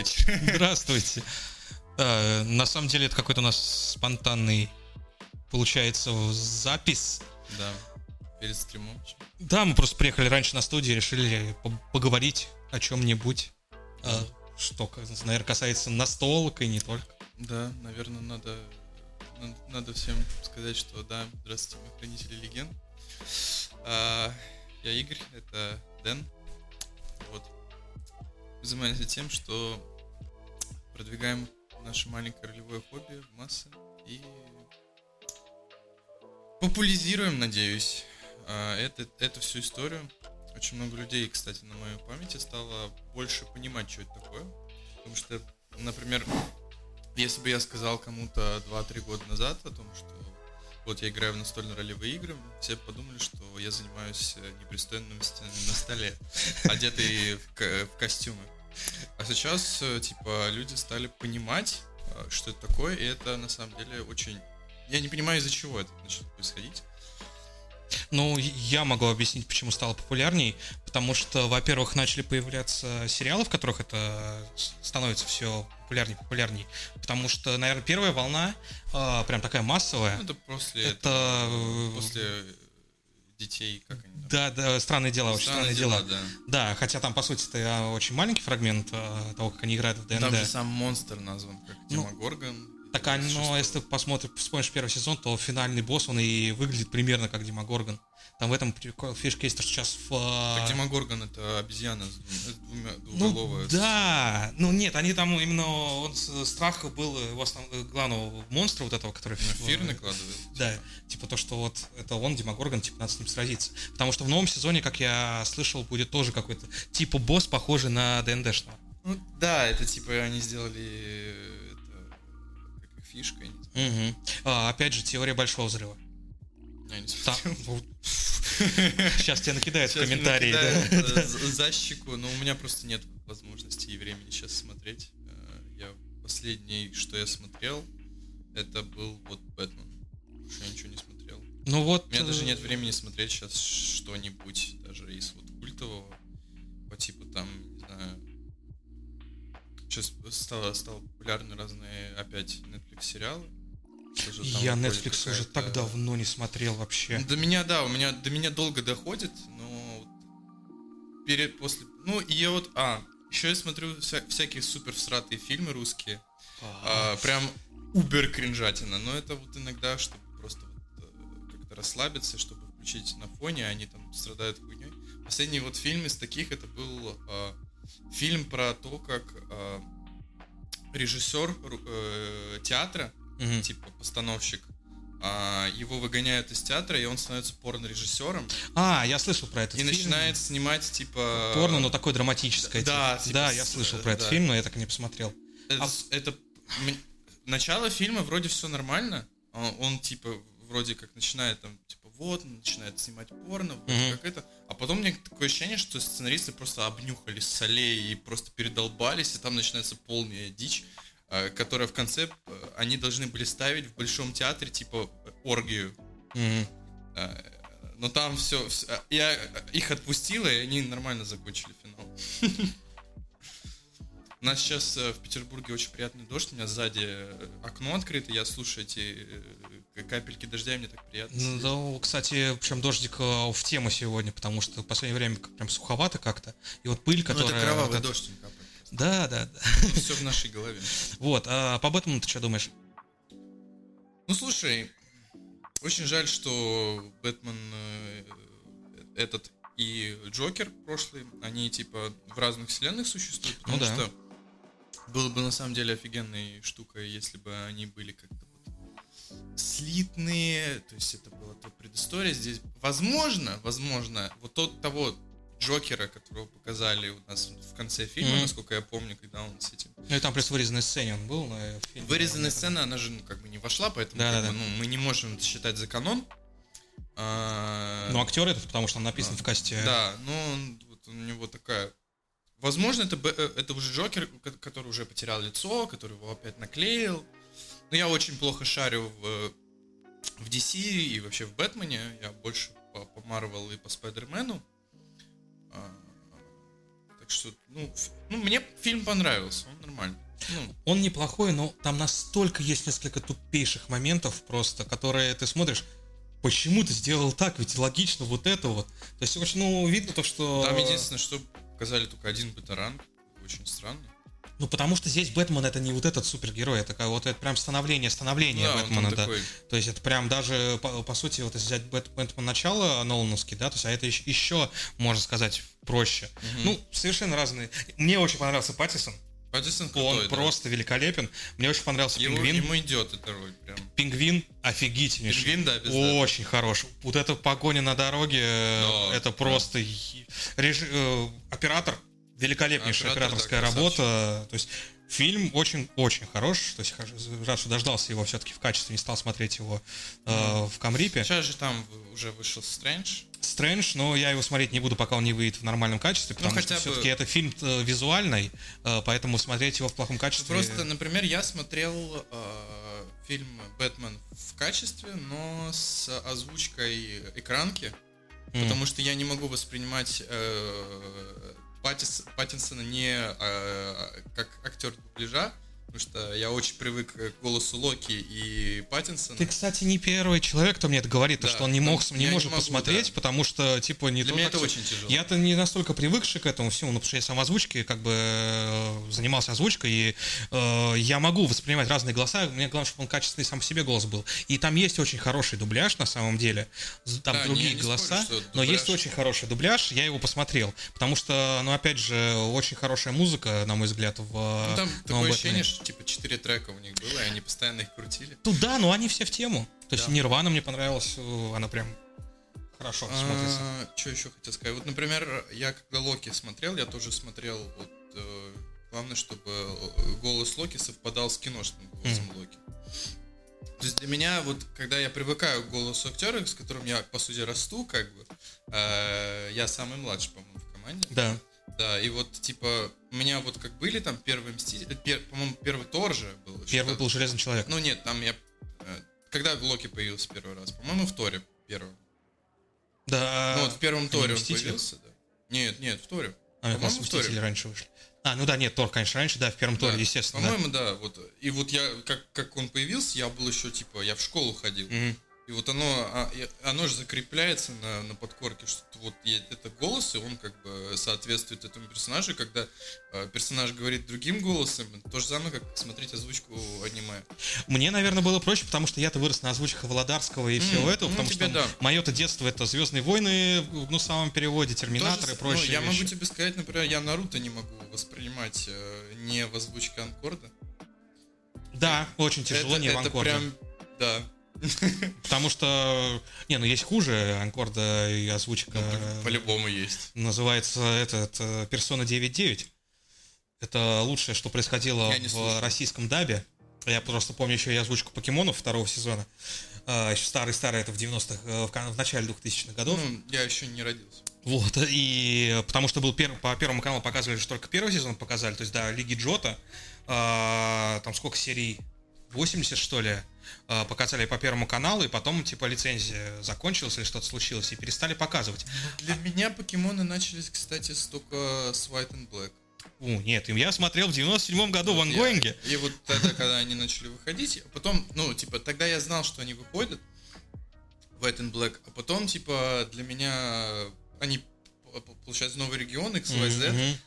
вечер. Здравствуйте. Да, на самом деле это какой-то у нас спонтанный, получается, запись. Да, перед стримом. Да, мы просто приехали раньше на студию, решили поговорить о чем-нибудь, а, что, наверное, касается настолок и не только. Да, наверное, надо, надо всем сказать, что да, здравствуйте, мы хранители легенд. А, я Игорь, это Дэн. Вот. Мы занимаемся тем, что продвигаем наше маленькое ролевое хобби в массы и популяризируем, надеюсь, а, это, эту всю историю. Очень много людей, кстати, на моей памяти стало больше понимать, что это такое. Потому что, например, если бы я сказал кому-то 2-3 года назад о том, что вот я играю в настольно-ролевые игры, все подумали, что я занимаюсь непристойностями на столе, одетый в костюмы. Сейчас, э, типа, люди стали понимать, э, что это такое, и это на самом деле очень... Я не понимаю, из-за чего это начнет происходить. Ну, я могу объяснить, почему стало популярней. Потому что, во-первых, начали появляться сериалы, в которых это становится все популярней, популярней. Потому что, наверное, первая волна э, прям такая массовая. Ну, это после... Это... это после детей, как они там? Да, да, странные дела, очень странные, дела. дела. Да. да, хотя там, по сути, это очень маленький фрагмент э, того, как они играют в ДНД. Там же сам монстр назван, как ну, Демогоргон. Так, а, но если ты посмотришь, вспомнишь первый сезон, то финальный босс, он и выглядит примерно как Демогоргон. Там в этом фишка есть, что сейчас в... Так Демогоргон это обезьяна с двумя, двуголовая. Ну, да, ну нет, они там именно, он, страх был его основ, главного монстра вот этого, который... На эфир накладывает? Да, типа. типа то, что вот это он, Демогоргон, типа надо с ним сразиться. Потому что в новом сезоне, как я слышал, будет тоже какой-то типа босс, похожий на ДНДшного. Ну да, это типа они сделали это, как фишка. Угу. А, опять же, теория большого взрыва. Я не смотрел. Ну, сейчас тебе накидают в комментарии. Да. Защику, но у меня просто нет возможности и времени сейчас смотреть. Э, я последний, что я смотрел, это был вот Бэтмен. Больше я ничего не смотрел. Ну вот. У меня даже э, нет времени смотреть сейчас что-нибудь, даже из вот культового, по типу там, не знаю, сейчас стало, стало популярны разные опять Netflix сериалы. Я Netflix уже так давно не смотрел вообще. До меня, да, у меня до меня долго доходит, но перед после, ну и я вот, а еще я смотрю вся, всякие супер всратые фильмы русские, а, прям убер кринжатина, но это вот иногда, чтобы просто вот э, как-то расслабиться, чтобы включить на фоне, они там страдают хуйней. Последний вот фильм из таких это был а, фильм про то, как а, режиссер э, театра угу. типа постановщик. А, его выгоняют из театра, и он становится порно-режиссером. А, я слышал про этот и фильм. И начинает снимать, типа... Порно, но такое драматическое. Да, типа. типа, да, я слышал про этот фильм, но я так и не посмотрел. Это, а... это... Начало фильма вроде все нормально. Он, он, типа, вроде как начинает там, типа, вот, начинает снимать порно, вроде mm как это. А потом у меня такое ощущение, что сценаристы просто обнюхали солей и просто передолбались, и там начинается полная дичь. Э, которая в конце э, они должны были ставить в большом театре типа оргию. Mm-hmm. Но там все, я их отпустил, и они нормально закончили финал. У нас сейчас в Петербурге очень приятный дождь, у меня сзади окно открыто, я слушаю эти капельки дождя, и мне так приятно. Ну, да, кстати, причем дождик в тему сегодня, потому что в последнее время прям суховато как-то. И вот пыль, которая... Ну, это кровавый вот дождь Да, да, да. Все в нашей голове. Вот, а по Бэтмену ты что думаешь? Ну, слушай, очень жаль, что Бэтмен э, этот и Джокер прошлый, они типа в разных вселенных существуют, потому ну, да. что было бы на самом деле офигенной штукой, если бы они были как-то вот слитные, то есть это была то предыстория здесь. Возможно, возможно, вот тот того Джокера, которого показали у нас в конце фильма, mm-hmm. насколько я помню, когда он с этим. Ну и там плюс вырезанная сцена он был на фильме. Вырезанная сцена, она же ну, как бы не вошла, поэтому да, как да, бы, да. Ну, мы не можем это считать за канон. А... Ну, актер этот, потому что он написан а, в касте. Да, ну он, вот, у него такая. Возможно, это, э, это уже Джокер, который уже потерял лицо, который его опять наклеил. Но я очень плохо шарю в, в DC и вообще в Бэтмене. Я больше по, по Марвел и по Спайдермену. Так что, ну, ну, мне фильм понравился, он нормальный. Ну, Он неплохой, но там настолько есть несколько тупейших моментов просто, которые ты смотришь, почему ты сделал так, ведь логично вот это вот. То есть очень, ну, видно то, что... там единственное, что показали только один бетаранг, очень странно. Ну, потому что здесь Бэтмен это не вот этот супергерой, это вот это прям становление, становление Да, он Бэтмена, да. такой, То есть это прям даже, по, по сути, вот если взять Бэт- Бэтмен начало Нолановский, да, то есть а это еще, еще, можно сказать, проще. Мгм. Ну, совершенно разные. Мне очень понравился Паттисон, Паттинсон он крутой, да. просто великолепен. Мне очень понравился Ему, Пингвин. ему идет эта роль прям. Пингвин офигительнейший. Пингвин, да, пиздатый. Очень хорош. Вот эта погоня на дороге, э, Да, это да. просто е- реж- э, оператор, великолепнейшая Оператор, операторская да, работа. То есть фильм очень-очень хорош. То есть рад, что дождался его все-таки в качестве, не стал смотреть его э, в Камрипе. Сейчас же там уже вышел Стрэндж. Стрэндж, но я его смотреть не буду, пока он не выйдет в нормальном качестве, потому Ну, хотя что бы- все-таки это фильм э, визуальный, э, поэтому смотреть его в плохом качестве... Просто, например, я смотрел э, фильм «Бэтмен» в качестве, но с озвучкой экранки, М. потому что я не могу воспринимать э, Паттис- Паттинсона не э, как актер дубляжа, потому что я очень привык к голосу Локи и Паттинсона. Ты, кстати, не первый человек, кто мне это говорит, то, Да, что он не, там мог, не я не может могу, посмотреть, да. потому что, типа, не Для меня это очень тяжело. Я-то не настолько привыкший к этому всему, ну, потому что я сам озвучки, как бы, э, занимался озвучкой, и э, я могу воспринимать разные голоса, мне главное, чтобы он качественный сам по себе голос был. И там есть очень хороший дубляж, на самом деле, там Да, не- другие не голоса, спорю, что но есть очень хороший дубляж, я его посмотрел, потому что, ну, опять же, очень хорошая музыка, на мой взгляд, в Ну, там новом такое ощущение, типа четыре трека у них было, и они постоянно их крутили. Туда, но они все в тему. То есть Да. Нирвана мне понравилась, она прям хорошо смотрится. что еще хотел сказать? Вот, например, я когда Локи смотрел, я тоже смотрел, вот, э, главное, чтобы э, голос Локи совпадал с киношным голосом Локи. То есть для меня, вот, когда я привыкаю к голосу актера, с которым я, по сути, расту, как бы, э, я самый младший, по-моему, в команде. Да. Да, и вот, типа, у меня вот как были там первые Мстители, пер- по-моему, первый Тор же был. Первый был Железный человек. Ну нет, там я... э, Когда Локи появился первый раз? По-моему, в Торе первым. Да. Ну вот в первом Торе он появился, да. Нет, нет, в Торе. А, в Торе. Мстители раньше вышли. А, ну да, нет, Тор, конечно, раньше, да, в первом Да. Торе, естественно. да. По-моему, да. Вот. И вот я, как, как он появился, я был еще, типа, я в школу ходил. Мгм. И вот оно, а, оно же закрепляется на, на подкорке, что вот это голос, и он как бы соответствует этому персонажу. Когда э, персонаж говорит другим голосом, то же самое, как смотреть озвучку аниме. Мне, наверное, было проще, потому что я-то вырос на озвучках Володарского и М, всего этого, ну, потому тебе что да. мое-то детство это Звездные войны, ну, в самом переводе, Терминатор Тоже и прочие ну, я вещи. могу тебе сказать, например, я Наруто не могу воспринимать э, не в озвучке Анкорда. Да, очень тяжело, это, не в это Анкорде. прям, да. Потому что, не, ну есть хуже Анкорда и озвучка. Ну, по-любому есть. Называется этот э, Persona 9.9. Это лучшее, что происходило в слушал. российском дабе. Я просто помню еще и озвучку покемонов второго сезона. А, еще старый-старый, это в 90-х, э, в, в начале 2000-х годов. Ну, я еще не родился. Вот, и потому что был пер- по первому каналу показывали, что только первый сезон показали, то есть, да, Лиги Джота, а, там сколько серий? 80, что ли, а, показали по первому каналу, и потом, типа, лицензия закончилась или что-то случилось, и перестали показывать. Для меня покемоны начались, кстати, только с White and Black. У, нет, я смотрел в 97 году в Вот я- ангоинге. И вот тогда, когда они начали выходить, а потом, ну, типа, тогда я знал, что они выходят, White and Black, а потом, типа, для меня они, получается, новый регион, XYZ, Мгм.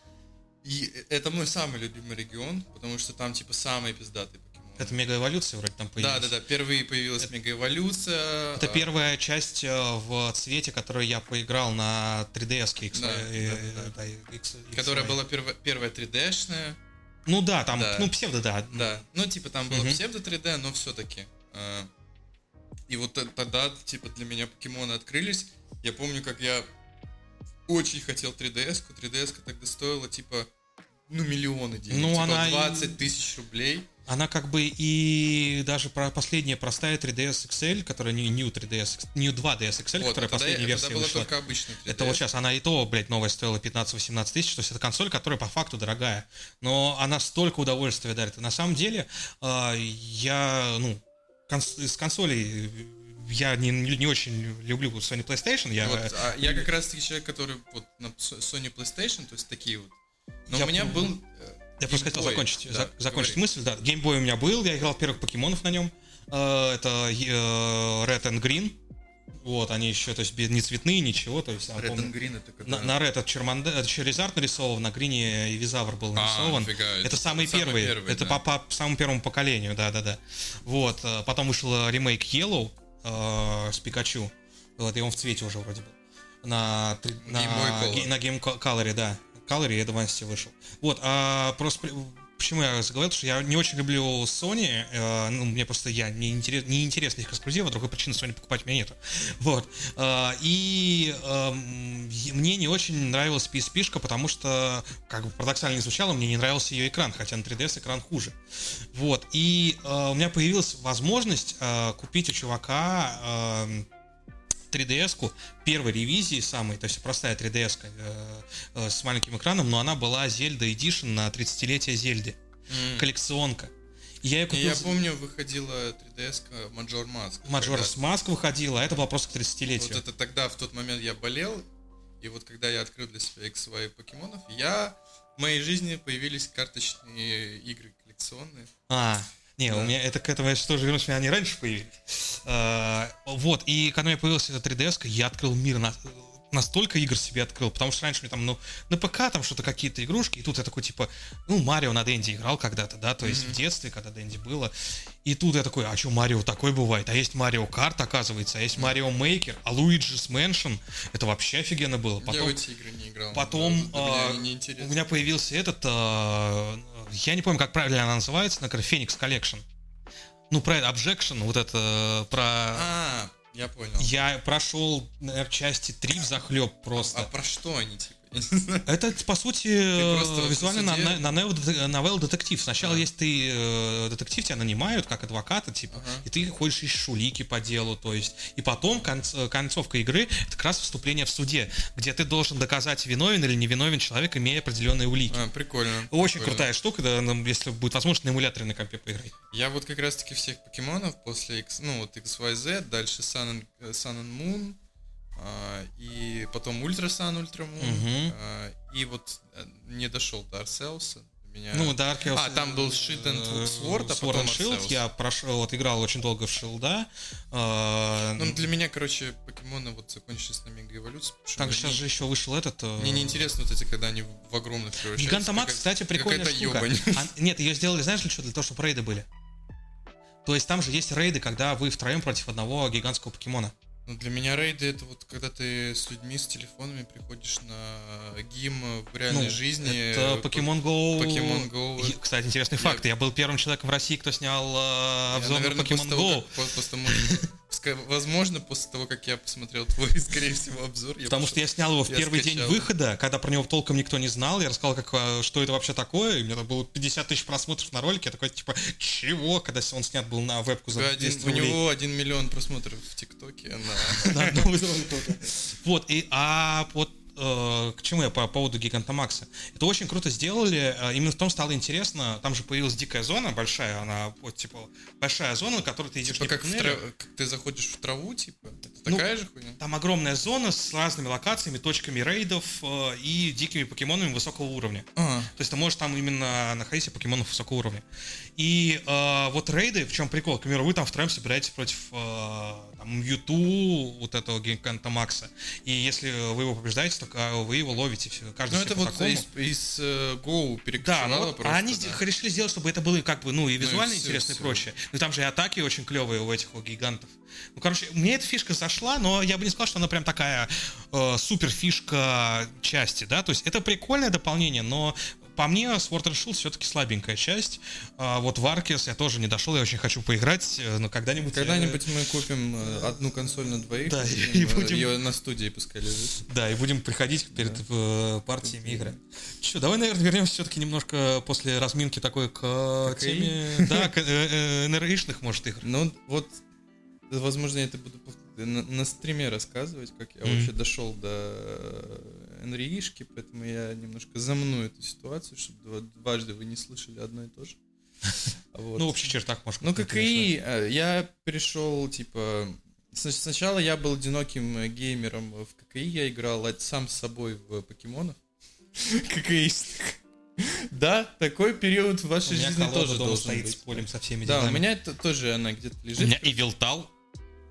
и это мой самый любимый регион, потому что там, типа, самые пиздатые. Это мегаэволюция вроде там Да, появилась. да, да. Впервые появилась мегаэволюция. Это первая часть э, в цвете, которую я поиграл на 3DS X, Да, э, да, э, да. да, X- Которая была первая, первая 3D-шная. Ну да, там, Да. ну псевдо, да. Да. Ну, типа, там было Мгм. псевдо 3D, но все-таки. И вот тогда, типа, для меня покемоны открылись. Я помню, как я очень хотел 3DS-ку. 3DS-ка тогда стоила, типа, ну, миллионы денег. Ну, типа, она и- 20 тысяч рублей. Она как бы и даже про последняя простая 3DS XL, которая не New 3DS, X- New 2DS XL, Вот, которая а последняя версия была вышла. только обычная 3DS. Это вот сейчас, она и то, блядь, новая стоила 15-18 тысяч, то есть это консоль, которая по факту дорогая, но она столько удовольствия дарит. И на самом деле, э, я, ну, конс- из консолей я не, не очень люблю Sony PlayStation, я... Вот, а я как раз таки человек, который вот на Sony PlayStation, то есть такие вот Но Я у меня помню. был... э, Я просто хотел закончить, Да, за- закончить мысль, да. Геймбой у меня был, я играл в первых покемонов на нем. Э, Это э, Red and Green. Вот, они еще, то есть, не цветные, ничего, то есть, Red помню, and Green это когда... на, на Red это Черманде, это Черезард нарисован, на Грине Эвизавр был А, нарисован. нифига, это самые первые, это да. по, по самому первому поколению, да-да-да. Вот, потом вышел ремейк Yellow э, с Пикачу, вот, и он в цвете уже вроде был. На, на, на Game Color, да. Color и Advance вышел. Вот, а просто почему я заговорил, что я не очень люблю Sony, э, ну, мне просто я не, интерес, не интересны их эксклюзивы, другой причины Sony покупать у меня нету. Вот. Э, и и мне не очень нравилась PSP-шка, потому что, как бы парадоксально не звучало, мне не нравился ее экран, хотя на 3DS экран хуже. Вот. И э, у меня появилась возможность э, купить у чувака эм, 3DS-ку первой ревизии самой, то есть простая 3DS э, э, с маленьким экраном, но она была Zelda Edition на 30-летие Зельды, М. коллекционка. Я ее купил... Я помню, выходила 3DS Major Mask. Majora's Mask выходила, а это была просто к Вот 30-летию. это тогда, в тот момент я болел, и вот когда я открыл для себя XY покемонов, я... В моей жизни появились карточные игры коллекционные. А, не, у Да. меня это к этому я тоже вернусь, у меня они раньше появились. А, вот, и когда у меня появилась эта 3DS, я открыл мир на- настолько игр себе открыл, потому что раньше мне там, ну, на ПК там что-то какие-то игрушки, и тут я такой, типа, ну, Марио на Дэнди играл когда-то, да, то есть в детстве, когда Дэнди было, и тут я такой, а что, Марио такой бывает? А есть Марио Карт, оказывается, а есть Марио Мейкер, а Luigi's Mansion, это вообще офигенно было. я Потом, в эти игры не играл. потом, мне а, у меня появился этот, э, я не помню, как правильно она называется, на Phoenix Collection. Ну, про Objection, вот это, э, про... А, я понял. Я прошел, наверное, части 3 в захлеб просто. А про что они, типа? Это, по сути, э, визуально на, новелл- детектив. Сначала есть ты э, детектив, тебя нанимают как адвоката, типа, и ты ходишь ищешь улики по делу, то есть. И потом э, концовка игры это как раз вступление в суде, где ты должен доказать, виновен или невиновен человек, имея определенные улики. А, прикольно. Очень крутая штука, если будет возможность на эмуляторе на компе поиграть. Я вот как раз-таки всех покемонов после X, ну вот XYZ, дальше Sun and, Moon, и потом Ultra Sun, Ultra Moon, Мгм. а, и вот э, не дошел до Арсеуса. Меня... Ну, да, Arceus, А, там был Shield and э, Sword, а потом Shield. Я прошел, вот играл очень долго в Шилда. Ну, для меня, короче, покемоны вот закончились на Мега Эволюции. что Так сейчас не- же еще вышел этот. э, Мне неинтересно вот эти, когда они в огромных превращаются. Гигантомакс, кстати, прикольная штука. А, нет, ее сделали, знаешь, для чего? Для того, чтобы рейды были. То есть там же есть рейды, когда вы втроем против одного гигантского покемона. Ну, для меня рейды это вот когда ты с людьми, с телефонами приходишь на гим в реальной Ну, жизни. Это По- Pokemon Go. Pokemon Go. И, Кстати, интересный Я- факт. Я был первым человеком в России, кто снял э, Я, обзор на Pokemon после того, Go. как- по- после пускай- возможно, после того, как я посмотрел твой, скорее всего, обзор. я Потому что пошел- я снял его в первый день скачал. выхода, когда про него толком никто не знал. Я рассказал, как, э, что это вообще такое. И у меня там было 50 тысяч просмотров на ролике. Я такой, типа, чего? Когда он снят был на вебку за Да, один- 200 у него один миллион просмотров в ТикТоке. на- На одном из. Вот, и, а вот к чему я по поводу Гигантомакса? Это очень круто сделали, э, именно в том стало интересно, там же появилась дикая зона большая, она вот типа большая зона, на которой ты идешь Типа как, в трав- как ты заходишь в траву, типа? Это Ну, такая же хуйня? Там огромная зона с разными локациями, точками рейдов э, и дикими покемонами высокого уровня. А, То есть ты можешь там именно находить себе покемонов высокого уровня. И э, вот рейды, в чем прикол? К примеру, вы там втроем собираетесь против э, там, Мьюту, вот этого Гиганта Макса. И если вы его побеждаете, то э, вы его ловите. Каждый ну это вот такому. из, из э, Go Да, перекочевало ну вот, просто, а они да. решили сделать, чтобы это было как бы, ну, и визуально и всё, интересно и всё. прочее. Ну, и там же и атаки очень клевые у этих вот гигантов. Ну, короче, мне эта фишка зашла, но я бы не сказал, что она прям такая э, супер фишка части, да, то есть это прикольное дополнение, но по мне, Sword and Shield все-таки слабенькая часть. А вот в Arceus я тоже не дошел, я очень хочу поиграть, э, но когда-нибудь... я- Когда-нибудь мы купим э, одну консоль на двоих, Да, и и будем, э, ее на студии пускай лежит. Да, и будем приходить перед э, партиями игры. Че, давай, наверное, вернемся все-таки немножко после разминки такой к э, ККИ? теме... Да, к э, э, НРИшных, может, игр. Ну вот, э, возможно, я это буду на, на стриме рассказывать, как я Мгм. вообще дошел до НРИшки, поэтому я немножко замну эту ситуацию, чтобы два- дважды вы не слышали одно и то же. Вот. Ну, в общих чертах, может, Ну, как и э, я перешел, типа... сна- Сначала я был одиноким э, геймером в ККИ, я играл сам с собой в покемонов. ККИшных. Да, такой период в вашей У жизни тоже должен стоит быть. с полем со всеми Да, у меня это тоже она где-то У лежит. меня и Вилтал,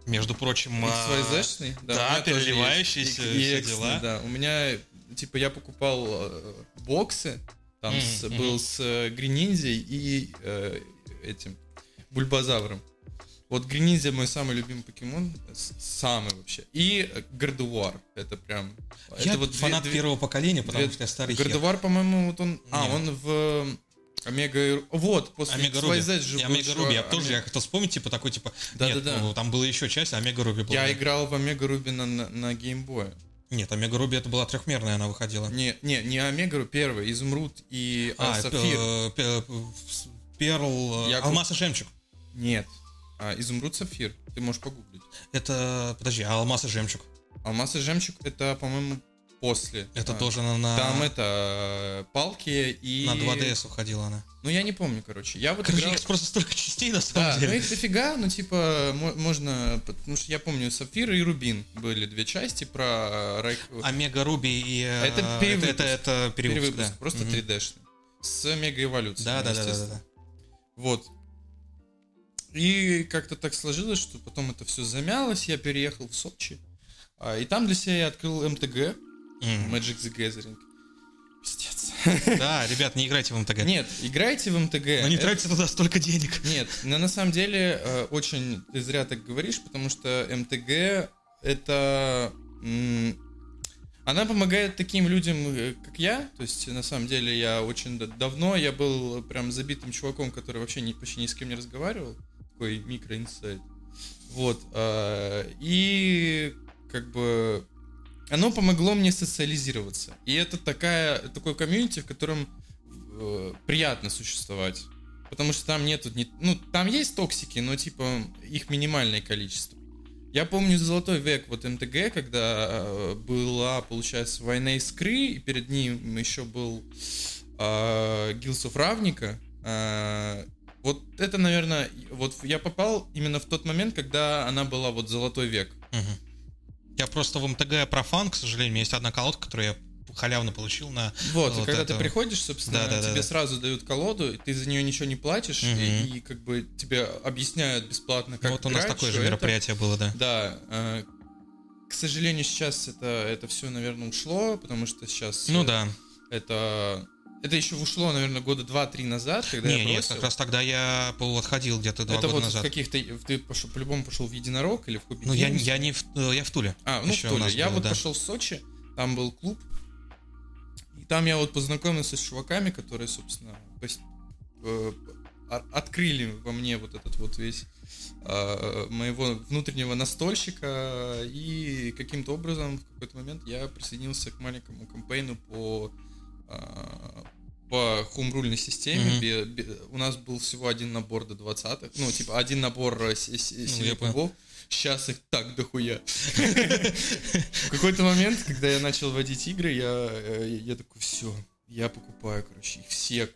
между прочим, а, XYZ-шный? да, есть. переливающийся, И- и все дела. Да, у меня, типа, я покупал э, боксы, там Мгм, с- был с э, Грининзей и э, этим Бульбазавром. Вот Грининзя мой самый любимый покемон, самый вообще. И Гардуар, это прям... Я это вот фанат две- первого поколения, потому две- что я старый. Гардуар, по-моему, вот он... А, Нет. он в Омега... Вот, после Омега Руби. Же И Омега Руби. Я тоже я хотел вспомнить, типа, такой, типа... Да, нет, да, да. ну, там была еще часть, а Омега Руби была. Я играл в Омега Руби на, на, на геймбое. Нет, Омега Руби это была трехмерная, она выходила. Не, не, не Омега Руби, первый, Изумруд и а, Сапфир. э, пе- э, Перл, э, Я Алмаз и Жемчуг. Нет. А, Изумруд, Сапфир. Ты можешь погуглить. Это, подожди, а Алмаз и Жемчуг? Алмаз и Жемчуг это, по-моему, после. Это А, тоже на, на, Там это э, палки и... на 2DS выходила она. Ну, я не помню, короче. Я вот Короче, играл... их просто столько частей на самом Да, ну деле. их дофига, ну типа мо- можно, потому что я помню Сапфир и Рубин были две части про Райк... Омега Руби и... э, Это это, перевыпуск. это, это перевыпуск, перевыпуск, да. просто Мгм. 3D-шный. С мега эволюцией. Да, да, да, да, да. Вот. И как-то так сложилось, что потом это все замялось, я переехал в Сочи. А, и там для себя я открыл МТГ, М. Magic the Gathering. Пиздец. Да, ребят, не играйте в МТГ. Нет, играйте в МТГ. Но не Это- тратьте туда столько денег. Нет, но на самом деле э, очень ты зря так говоришь, потому что МТГ это... м, Она помогает таким людям, э, как я. То есть, на самом деле, я очень давно, я был прям забитым чуваком, который вообще ни, почти ни с кем не разговаривал. Такой микроинсайт. Вот. э, И как бы оно помогло мне социализироваться. И это такая, такой комьюнити, в котором э, приятно существовать. Потому что там нету, не- ну, там есть токсики, но, типа, их минимальное количество. Я помню золотой век вот МТГ, когда э, была, получается, война искры, и перед ним еще был э, of Равника. Э, вот это, наверное, вот я попал именно в тот момент, когда она была вот золотой век. Мгм. Я просто в МТГ профан, к сожалению. У меня есть одна колодка, которую я халявно получил на... Вот, Вот и когда это. ты приходишь, собственно, Да, да, тебе да. сразу дают колоду, и ты за нее ничего не платишь, Мгм. и, и как бы тебе объясняют бесплатно, как вот у нас такое же это. мероприятие было, да. Да, э, к сожалению, сейчас это, это все, наверное, ушло, потому что сейчас Ну э, да. это... Это еще ушло, наверное, года два-три назад, когда Не, я нет, бросил. как раз тогда я отходил где-то два это года вот назад. каких-то... Ты пошел, по-любому пошел в Единорог или в Кубик Ну, я, я не в, э, я в Туле. А, ну Еще в Туле. Я было, вот да. пошел в Сочи, там был клуб, и там я вот познакомился с чуваками, которые, собственно, э, открыли во мне вот этот вот весь э, моего внутреннего настольщика, и каким-то образом в какой-то момент я присоединился к маленькому кампейну по по хумрульной системе. Мгм. Бе- бе- у нас был всего один набор до 20 ну, типа, один набор э, с- с- Ну. Сейчас их так дохуя. В какой-то момент, когда я начал водить игры, я, э, я такой, все, я покупаю, короче, их все.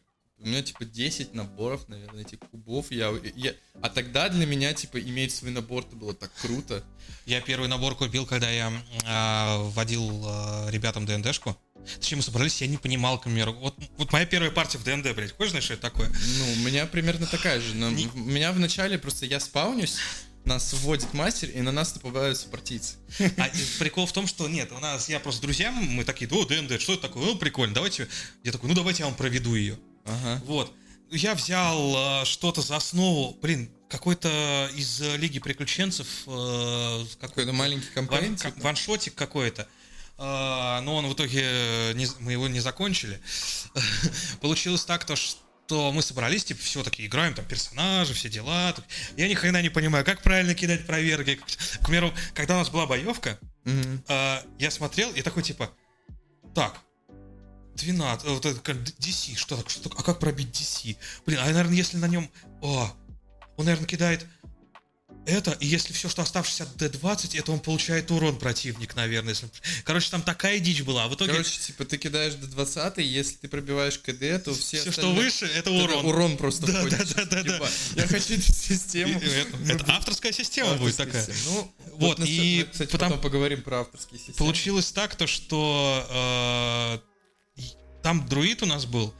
У меня, типа, 10 наборов, наверное, этих кубов. Я, я... А тогда для меня, типа, иметь свой набор, это было так круто. Я первый набор купил, когда я а, водил а, ребятам ДНДшку. Точнее, мы собрались, я не понимал, к примеру. Вот, вот моя первая партия в ДНД, блядь. Хочешь знать, что это такое? Ну, у меня примерно такая же. Но Не- У меня вначале просто я спаунюсь, нас вводит мастер, и на нас нападаются партийцы. А прикол в том, что нет, у нас, я просто с друзьями, мы такие, о, ДНД, что это такое? Ну, прикольно, давайте. Я такой, ну, давайте я вам проведу ее. Ага. Вот. Я взял э, что-то за основу, блин, какой-то из э, Лиги Приключенцев, э, какой Какой-то маленький кампейн. ван- ваншотик какой-то. А, но он в итоге, э, не- мы его не закончили. Получилось так, то, что мы собрались, типа, все таки играем, там, персонажи, все дела. Я ни хрена не понимаю, как правильно кидать проверки. К примеру, когда у нас была боевка, Мгм. а, я смотрел и такой, типа, так, 12, э, вот это DC, что так, что так, а как пробить DC? Блин, а, наверное, если на нем, о, он, наверное, кидает это, и если все, что оставшееся от D20, это он получает урон противник, наверное. Если... Короче, там такая дичь была, а в итоге Короче, типа, ты кидаешь до 20 если ты пробиваешь КД, то все, все, что остальные- выше, это Это урон. урон просто Да, входит. да, да, да, да. Типа, Я хочу эту систему. и это, это авторская система будет такая. Ну, Вот, и кстати, потом- потом поговорим про авторские системы. Получилось так, то что э, там друид у нас был,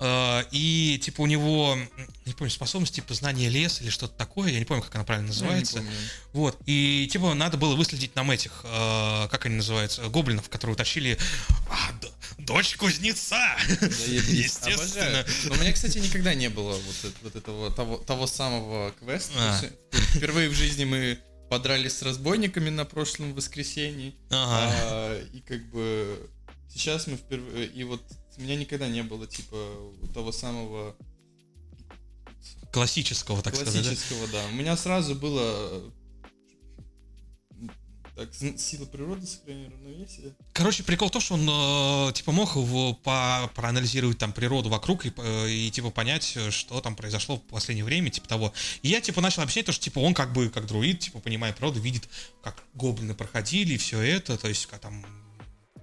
Э, и, типа, у него, не помню, способность, типа, знания леса или что-то такое, я не помню, как она правильно называется. Вот, и, типа, надо было выследить нам этих, э, как они называются, гоблинов, которые утащили а, дочь кузнеца. Естественно. Но у меня, кстати, никогда не было вот, вот этого того, того самого квеста. А. Впервые в жизни мы подрались с разбойниками на прошлом воскресенье. Ага. А, и как бы сейчас мы впервые... И вот у меня никогда не было, типа, того самого... Классического, так Классического, сказать. Классического, да? да. У меня сразу было так, сила природы, сохранение равновесия. Короче, прикол в том, что он, э, типа, мог его по проанализировать там природу вокруг и, э, и, типа, понять, что там произошло в последнее время, типа того. И я, типа, начал объяснять то, что, типа, он как бы, как друид, типа, понимает природу, видит, как гоблины проходили и все это, то есть, как там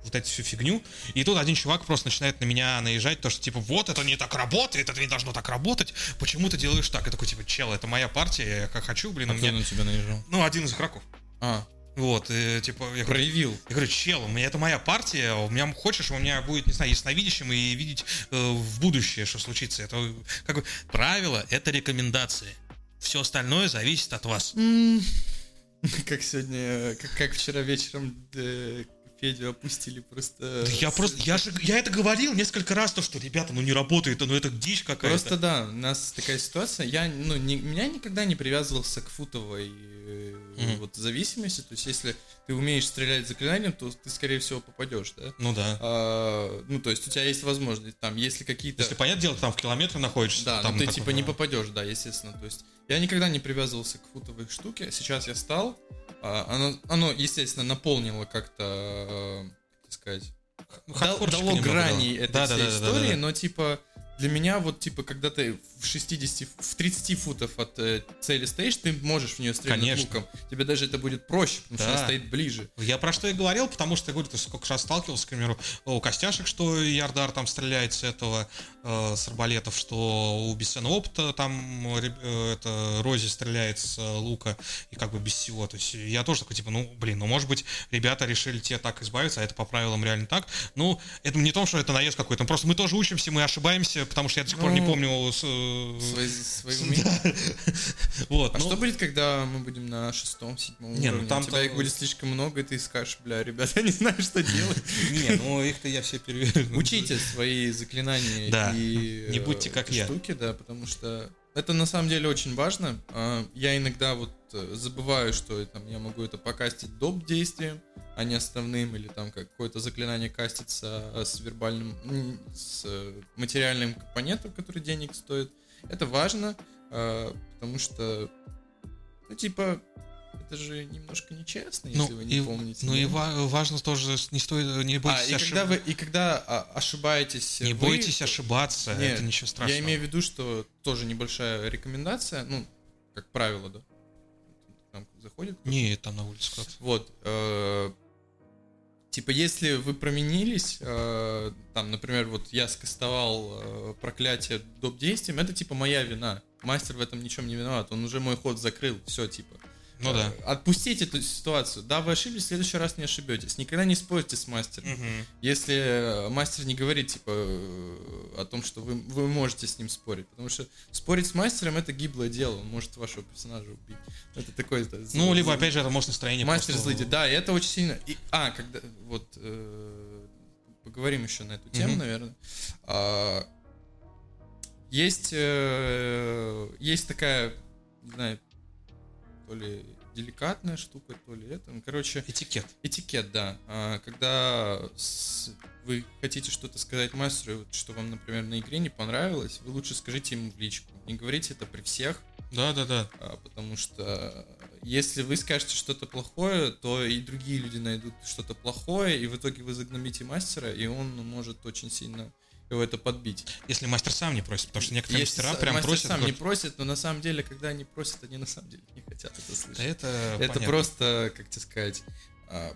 вот эту всю фигню. И тут один чувак просто начинает на меня наезжать, то, что типа, вот, это не так работает, это не должно так работать, почему ты делаешь так? Я такой, типа, чел, это моя партия, я как хочу, блин, а меня... на тебя наезжал? Ну, один из игроков. А. Вот, и, типа, я проявил. Говорю, я говорю, чел, у меня это моя партия, у меня хочешь, у меня будет, не знаю, ясновидящим и видеть э, в будущее, что случится. Это как бы правило, это рекомендации. Все остальное зависит от вас. Как сегодня, как, как вчера вечером Федю опустили просто. Да я просто, я же, я это говорил несколько раз, то что, ребята, ну не работает, ну это дичь какая-то. Просто да, у нас такая ситуация, я, ну, не, меня никогда не привязывался к футовой mm-hmm. вот зависимости, то есть если ты умеешь стрелять заклинанием, то ты, скорее всего, попадешь, да? Ну да. А, ну, то есть у тебя есть возможность, там, если какие-то... Если, понятное дело, там в километре находишься, Да, там ну ты такой, типа не попадешь, да, естественно, то есть я никогда не привязывался к футовой штуке, сейчас я стал, оно, оно, естественно, наполнило как-то, как сказать, дало, дало грани этой да, всей да, да, истории, да, да, да. но типа для меня вот типа, когда ты в 60, в 30 футов от э, цели стоишь, ты можешь в нее стрелять Конечно. луком. Тебе даже это будет проще, потому да. что она стоит ближе. Я про что и говорил, потому что, я говорю, ты сколько раз сталкивался, к примеру, у Костяшек, что Ярдар там стреляет с этого, э, с арбалетов, что у Бессена Опта там э, это Рози стреляет с э, лука, и как бы без всего. То есть я тоже такой, типа, ну, блин, ну, может быть, ребята решили те так избавиться, а это по правилам реально так. Ну, это не то, что это наезд какой-то, просто мы тоже учимся, мы ошибаемся, потому что я до сих пор не ну, помню... Свои, свои умения. вот, а ну... что будет, когда мы будем на шестом, седьмом не, ну уровне? Ну, там У тебя их будет слишком много, и ты скажешь, бля, ребята, я не знаю, что делать. Не, ну их-то я все переверну. Учите свои заклинания и не будьте как я. штуки, да, потому что это на самом деле очень важно. А, я иногда вот э, забываю, что там, я могу это покастить доп. действием, а не основным, или там какое-то заклинание кастится с вербальным, с материальным компонентом, который денег стоит. Это важно, а, потому что, ну, типа, это же немножко нечестно, если ну, вы не и, помните. Ну да? и важно тоже, не стоит, не бойтесь а, и ошиб... когда вы И когда а, ошибаетесь... Не вы, бойтесь ошибаться, нет, это ничего страшного. Я имею в виду, что тоже небольшая рекомендация, ну, как правило, да. Заходит? Не, там на улице кто-то. Вот. Э, типа, если вы променились, э, там, например, вот я скастовал э, проклятие доп. действием, это типа моя вина. Мастер в этом ничем не виноват, он уже мой ход закрыл, все, типа. Ну да. Отпустите эту ситуацию. Да, вы ошиблись, в следующий раз не ошибетесь. Никогда не спорьте с мастером. Угу. Если э, мастер не говорит, типа, э, о том, что вы, вы можете с ним спорить. Потому что спорить с мастером это гиблое дело. Он может вашего персонажа убить. Это такое. Это, ну, либо, опять же, это может настроение Мастер просто... злыдит, да, и это очень сильно. И, а, когда. Вот. Э, поговорим еще на эту тему, угу. наверное. А, есть. Э, есть такая. Не знаю то ли деликатная штука, то ли это. Ну, короче... Этикет. Этикет, да. А, когда с... вы хотите что-то сказать мастеру, что вам, например, на игре не понравилось, вы лучше скажите ему в личку. Не говорите это при всех. Да, да, да. А, потому что если вы скажете что-то плохое, то и другие люди найдут что-то плохое, и в итоге вы загнобите мастера, и он может очень сильно его это подбить. Если мастер сам не просит, потому что некоторые Если мастера прям мастер просят. сам не просит, но на самом деле, когда они просят, они на самом деле не хотят это слышать. Это, это понятно. просто, как тебе сказать,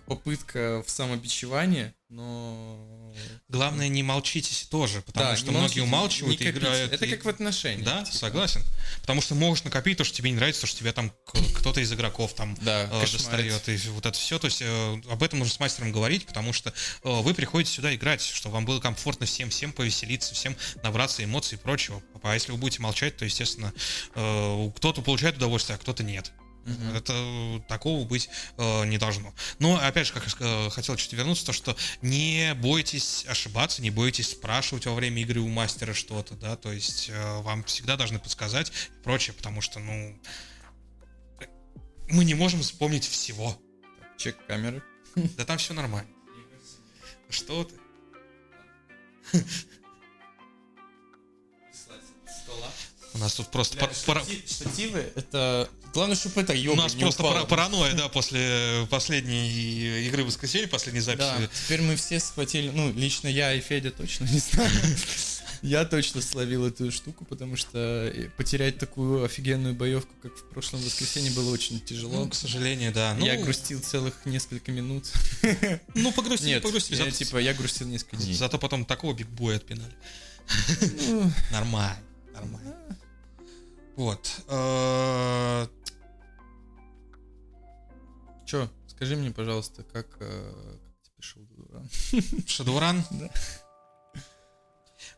попытка в самобичевание, но... Главное, не молчитесь тоже, потому Да, что многие умалчивают и играют. Это и- как в отношениях. Да, типа. согласен. Потому что можешь накопить то, что тебе не нравится, то, что тебя там кто-то из игроков там Да, э, достает, и вот это все. То есть э, об этом нужно с мастером говорить, потому что э, вы приходите сюда играть, чтобы вам было комфортно всем, всем повеселиться, всем набраться эмоций и прочего. А если вы будете молчать, то, естественно, э, кто-то получает удовольствие, а кто-то нет. Мгм. Это э, такого быть э, не должно. Но опять же, как ска- хотел чуть вернуться, то что не бойтесь ошибаться, не бойтесь спрашивать во время игры у мастера что-то, да, то есть э, вам всегда должны подсказать и прочее, потому что, ну, э, мы не можем вспомнить всего. Чек камеры. Да там все нормально. Что ты? У нас тут просто пар- пара- Штативы, это... Главное, чтобы это у ёбарь нас просто пара- паранойя, да, после последней игры в воскресенье, последней записи. Да, теперь мы все схватили, ну, лично я и Федя точно не знаю. Я точно словил эту штуку, потому что э, потерять такую офигенную боевку, как в прошлом воскресенье, было очень тяжело. Ну, к сожалению, да. Ну, я грустил целых несколько минут. Ну, погрустили, Нет, погрустили. я, Зато, типа, я грустил несколько дней. зато потом такого бигбоя отпинали. Ну, Нормально, нормально. Вот. э, Чё, скажи мне, пожалуйста, как, э, как тебе шоу Дуран? Шадуран. Да.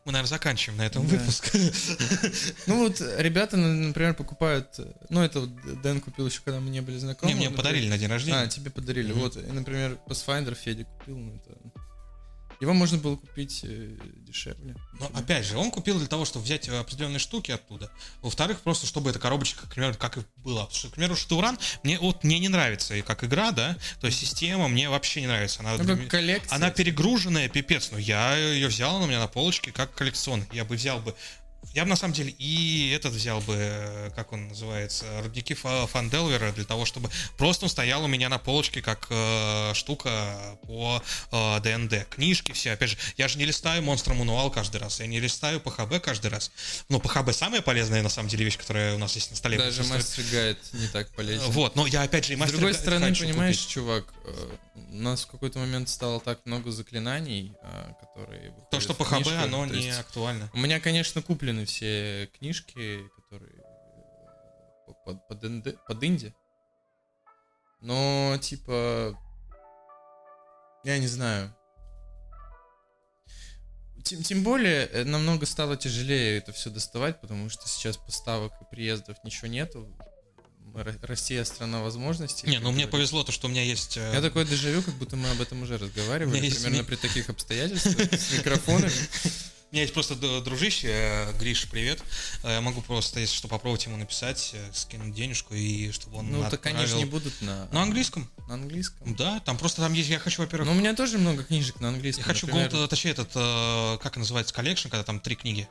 Мы, наверное, заканчиваем на этом Да. выпуск. Ну вот, ребята, например, покупают... Ну, это вот Дэн купил еще, когда мы не были знакомы. Не, мне подарили на день А, рождения. тебе подарили. Вот, например, Pathfinder Федя купил, ну это... Его можно было купить э, дешевле. Но опять же, он купил для того, чтобы взять э, определенные штуки оттуда. Во-вторых, просто чтобы эта коробочка, к примеру, как и была. Потому что, к примеру, Шадуран мне вот мне не нравится и как игра, да. То есть система мне вообще не нравится. Она, Ну, как коллекция. она перегруженная, пипец. Но я ее взял, она у меня на полочке как коллекционный. Я бы взял бы я бы на самом деле и этот взял бы, э, как он называется, рудники Фа- Фанделвера, для того, чтобы просто он стоял у меня на полочке как э, штука по э, ДНД. Книжки все, опять же, я же не листаю монстр мануал каждый раз, я не листаю ПХБ каждый раз. Но ПХБ самая полезная на самом деле вещь, которая у нас есть на столе. Даже мастер гайд не так полезен. Вот, но я опять же и С мастер другой Гайд стороны, понимаешь, купить. чувак, э, у нас в какой-то момент стало так много заклинаний, э, которые... То, что ПХБ, книжках, оно не есть актуально. У меня, конечно, куплены все книжки, которые под, под, инди- под инди. Но, типа, я не знаю. Тем, тем более, э, намного стало тяжелее это все доставать, потому что сейчас поставок и приездов ничего нету. Россия страна возможностей. Не, ну мне говорится. повезло то, что у меня есть... э, Я такое дежавю, как будто мы об этом уже разговаривали, есть примерно при таких обстоятельствах, с микрофонами. У меня есть просто дружище, э, Гриш, привет. Э, Я могу просто, если что, попробовать ему написать, скинуть денежку, и чтобы он Ну, так они же отправил- не будут на... На английском? На английском. Да, там просто там есть, я хочу, во-первых, Ну, у меня тоже много книжек на я английском. хочу например. Gold, точнее, этот, как называется, collection, когда там три книги.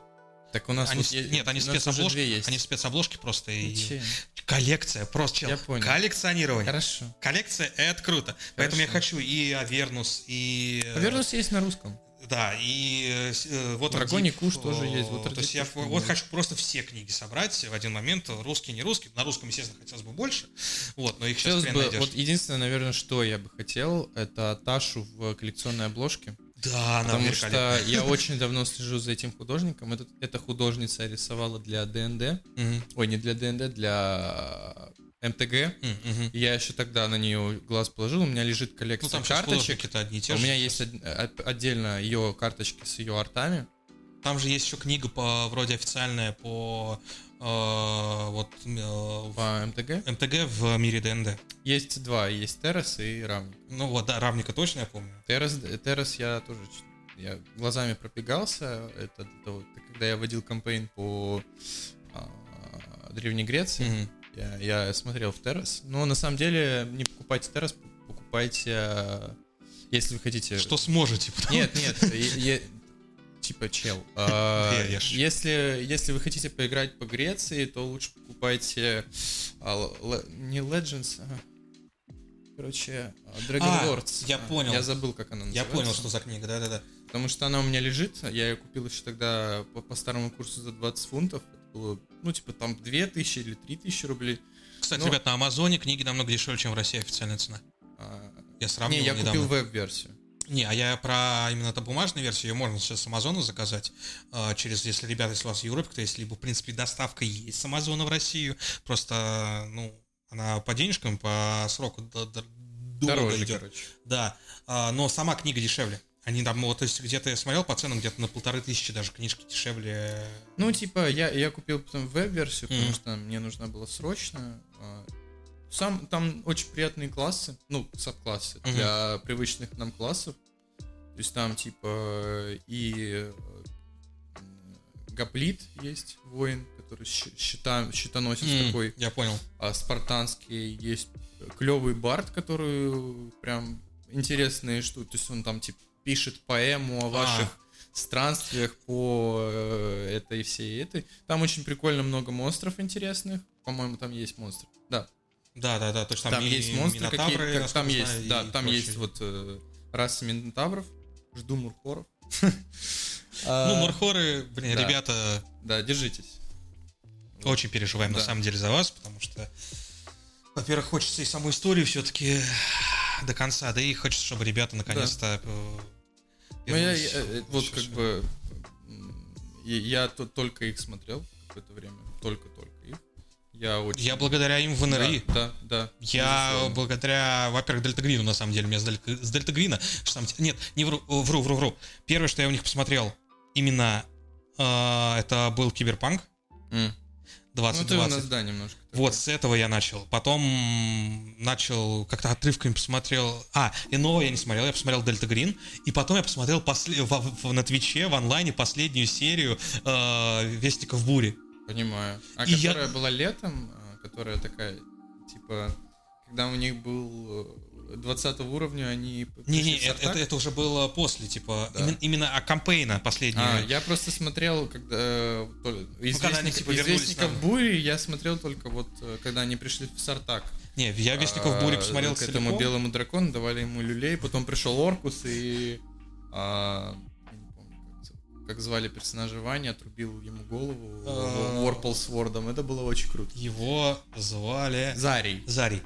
Так у нас Они вот нет, они спецобложки, есть. они спецобложки просто и Зачем? коллекция, просто чел. Я понял. Коллекционирование. Хорошо. Коллекция это круто. Поэтому я хочу и Авернус, и э, Авернус есть на русском. Да, и э, вот Драконий куш тоже есть, Waterdeep То есть я вот хочу просто все книги собрать в один момент, русский, не русский. На русском, естественно, хотелось бы больше. Вот, но их сейчас хрен бы, найдешь. вот единственное, наверное, что я бы хотел, это Ташу в коллекционной обложке. Да, она потому что я очень давно слежу за этим художником. Этот, эта художница рисовала для ДНД. Мгм, Ой, не для ДНД, для МТГ. И Я еще тогда на нее глаз положил. У меня лежит Ну коллекция там сейчас карточек. художники-то одни те У же. меня есть од- от- отдельно ее карточки с ее артами. Там же есть еще книга по вроде официальная по вот э, По МТГ. МТГ в мире ДНД. Есть два, есть Террас и Равник. Ну вот, да, Равника точно я помню. Террас, Террас я тоже я глазами пробегался. Это, это вот, когда я водил кампейн по а, Древней Греции. Мгм. Я, я смотрел в Террас. Но на самом деле не покупайте Террас, покупайте, а, если вы хотите. Что сможете. потому- Нет, нет, е- е- типа чел. А, Я- я Если, если вы хотите поиграть по Греции, то лучше покупайте а, не Legends, а, короче, а, Dragon А, Lords. я А, понял. Я забыл, как она Я называется. понял, что за книга, да-да-да. Потому что она у меня лежит, я ее купил еще тогда по, по старому курсу за 20 фунтов. Это было, ну, типа, там 2000 или 3000 рублей. Кстати, Ну- ребят, на Амазоне книги намного дешевле, чем в России официальная цена. А, Я Я сравнивал Не, я недавно. купил веб-версию. Не, а я про именно эту бумажную версию, ее можно сейчас с Амазона заказать. а, через, если, ребята, если у вас в Европе, то есть, либо, в принципе, доставка есть с Амазона в Россию, просто, ну, она по денежкам, по сроку Дороже, идет. короче. Да, а, но сама книга дешевле. Они там, вот, то есть, где-то я смотрел по ценам, где-то на полторы тысячи даже книжки дешевле. Ну, типа, я, я купил потом веб-версию, потому что мне нужна была срочно. А, Сам, там очень приятные классы, ну, саб-классы Мгм. для привычных нам классов. То есть там, типа, и э, гоплит есть, воин, который щита, щитоносец М, такой, Я понял. а спартанский, есть клевый бард, который прям интересные штуки, то есть он там, типа, пишет поэму о ваших странствиях по э, этой всей этой. Там очень прикольно много монстров интересных. По-моему, там есть монстры. Да, Да, да, да, то есть там, там, есть монстры, какие, как- там есть, да, там прочее. есть вот э, раса минотавров. Жду мурхоров. Ну, А, Мурхоры, блин, да. ребята, Да, держитесь. очень переживаем на Да. самом деле за вас, потому что, во-первых, хочется и саму историю все-таки до конца, да и хочется, чтобы ребята наконец-то э, Ну, я, э, вот как бы я, я только их смотрел какое-то время, только-только. Я очень... Я благодаря им в НРИ. Да, да, да. Я безусловно. благодаря, во-первых, Дельтагрину, на самом деле, меня с, Дельта, с Дельтагрина, что там, нет, не вру, вру, вру, вру. Первое, что я у них посмотрел, именно э, это был Киберпанк. Ну, 2020. ты у нас, да, немножко. Вот, такой. с этого я начал. Потом начал, как-то отрывками посмотрел... А, иного я не смотрел, я посмотрел Дельта Грин. И потом я посмотрел после... в- в- на Твиче, в онлайне, последнюю серию э, Вестников Бури. Понимаю. А И я- которая была летом, а, которая такая, типа, когда у них был э, 20 уровня, они Не-не, это, это, это уже было после, типа, Да. именно, именно а, кампейна последнюю. А, я просто смотрел, когда э, то ли из когда они, типа, из вернулись Вестников на- бури я смотрел только вот, э, когда они пришли в Сартак. Не, я Вестников Бури А, посмотрел к этому целиком. белому дракону, давали ему люлей, потом пришел Оркус и... а, я как, звали персонажа Ваня, отрубил ему голову. Ворпл с Вордом. Это было очень круто. Его звали... Зарий. Зарий.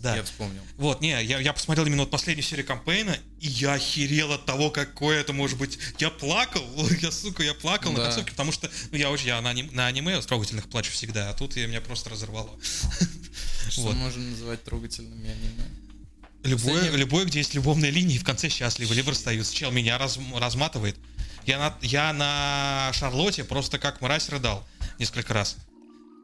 Да. Я вспомнил. Вот, не, я, я посмотрел именно вот последнюю серию кампейна, и я охерел от того, какое это может быть. Я плакал, я, сука, я плакал на Да. концовке, потому что, ну, я очень, я на, аним- на аниме трогательных плачу всегда, а тут я, меня просто разорвало. Что Вот. можно называть трогательными аниме. Любое, Последнее- любое, где есть любовные линии, в конце счастливы, либо расстаются. Чел меня раз- разматывает. Я на, я на Шарлотте просто как мразь рыдал несколько раз.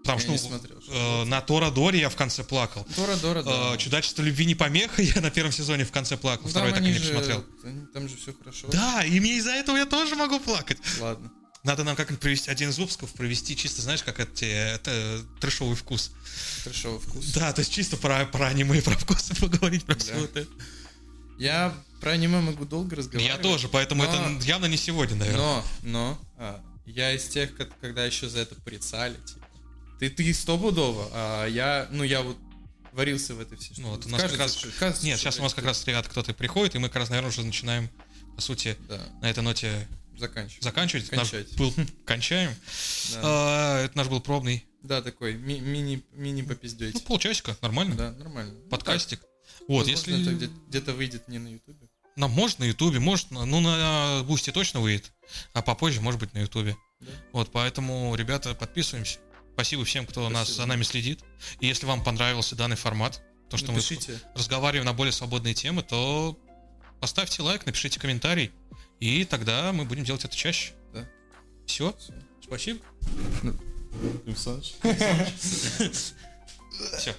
Потому Я что смотрел э, на Тора Доре я в конце плакал. Дора, Дора, да. Э, Чудачество любви не помеха, я на первом сезоне в конце плакал, Ну, второй так и не же- посмотрел. Там же все хорошо. Да, и мне из-за этого я тоже могу плакать. Ладно. Надо нам как-нибудь провести один из выпусков, провести чисто, знаешь, как это, это трешовый вкус. Трешовый вкус. Да, то есть чисто про, про аниме и про вкусы поговорить, про все Да. вот это. Я про аниме могу долго Я разговаривать. тоже, поэтому Но- это явно не сегодня, наверное. Но, но, а, я из тех, ко- когда еще за это порицали, типа. Ты, ты стопудово, а я, ну, я вот варился в этой всей Ну, вот у нас как раз- что- кажется, Нет, сейчас у нас как раз, ребята, кто-то приходит, и мы как раз, наверное, уже начинаем, по сути, Да, на этой ноте заканчивать. Наш Кончать. был, кончаем. Да, А, это наш был пробный. Да, такой ми- мини, мини Ну, попиздеть. полчасика, нормально. Да, нормально. Ну, Подкастик. так, Вот, возможно, если... это где- где-то выйдет не на Ютубе. Нам может на Ютубе, может, на- ну, на Boosty точно выйдет, а попозже, может быть, на Ютубе. Да. Вот, поэтому, ребята, подписываемся. Спасибо всем, кто нас, Спасибо. за нами следит. И если вам понравился данный формат, то, что мы Напишите. разговариваем на более свободные темы, то поставьте лайк, напишите комментарий, и тогда мы будем делать это чаще. Да. Все, Всё. спасибо. Александр. Все.